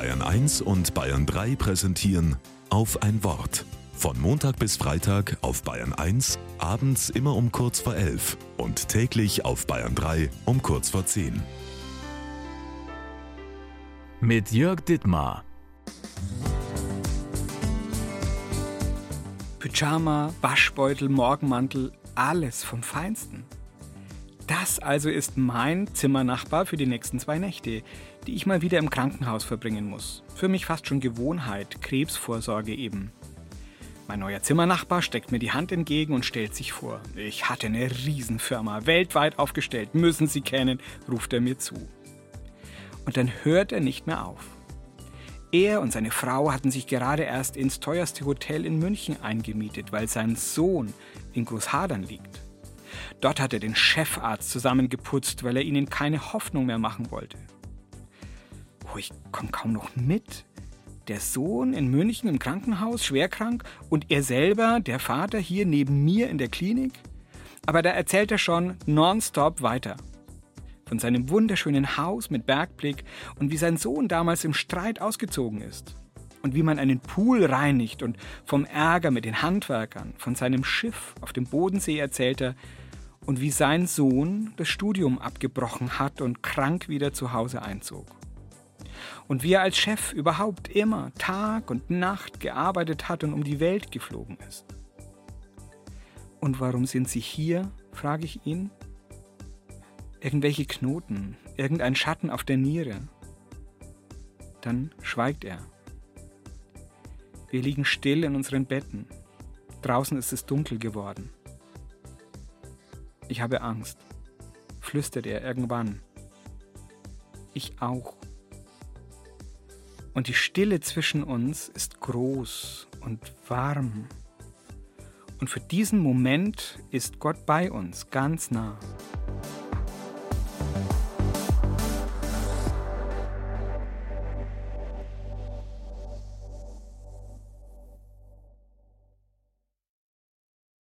Bayern 1 und Bayern 3 präsentieren auf ein Wort. Von Montag bis Freitag auf Bayern 1, abends immer um kurz vor 11 und täglich auf Bayern 3 um kurz vor 10. Mit Jörg Dittmar. Pyjama, Waschbeutel, Morgenmantel, alles vom Feinsten. Das also ist mein Zimmernachbar für die nächsten zwei Nächte, die ich mal wieder im Krankenhaus verbringen muss. Für mich fast schon Gewohnheit, Krebsvorsorge eben. Mein neuer Zimmernachbar steckt mir die Hand entgegen und stellt sich vor. Ich hatte eine Riesenfirma, weltweit aufgestellt, müssen Sie kennen, ruft er mir zu. Und dann hört er nicht mehr auf. Er und seine Frau hatten sich gerade erst ins teuerste Hotel in München eingemietet, weil sein Sohn in Großhadern liegt. Dort hat er den Chefarzt zusammengeputzt, weil er ihnen keine Hoffnung mehr machen wollte. Oh, ich komme kaum noch mit. Der Sohn in München im Krankenhaus, schwerkrank, und er selber, der Vater, hier neben mir in der Klinik. Aber da erzählt er schon nonstop weiter. Von seinem wunderschönen Haus mit Bergblick und wie sein Sohn damals im Streit ausgezogen ist. Und wie man einen Pool reinigt und vom Ärger mit den Handwerkern, von seinem Schiff auf dem Bodensee erzählt er, und wie sein Sohn das Studium abgebrochen hat und krank wieder zu Hause einzog. Und wie er als Chef überhaupt immer Tag und Nacht gearbeitet hat und um die Welt geflogen ist. Und warum sind Sie hier? frage ich ihn. Irgendwelche Knoten, irgendein Schatten auf der Niere. Dann schweigt er. Wir liegen still in unseren Betten. Draußen ist es dunkel geworden. Ich habe Angst, flüstert er irgendwann. Ich auch. Und die Stille zwischen uns ist groß und warm. Und für diesen Moment ist Gott bei uns ganz nah.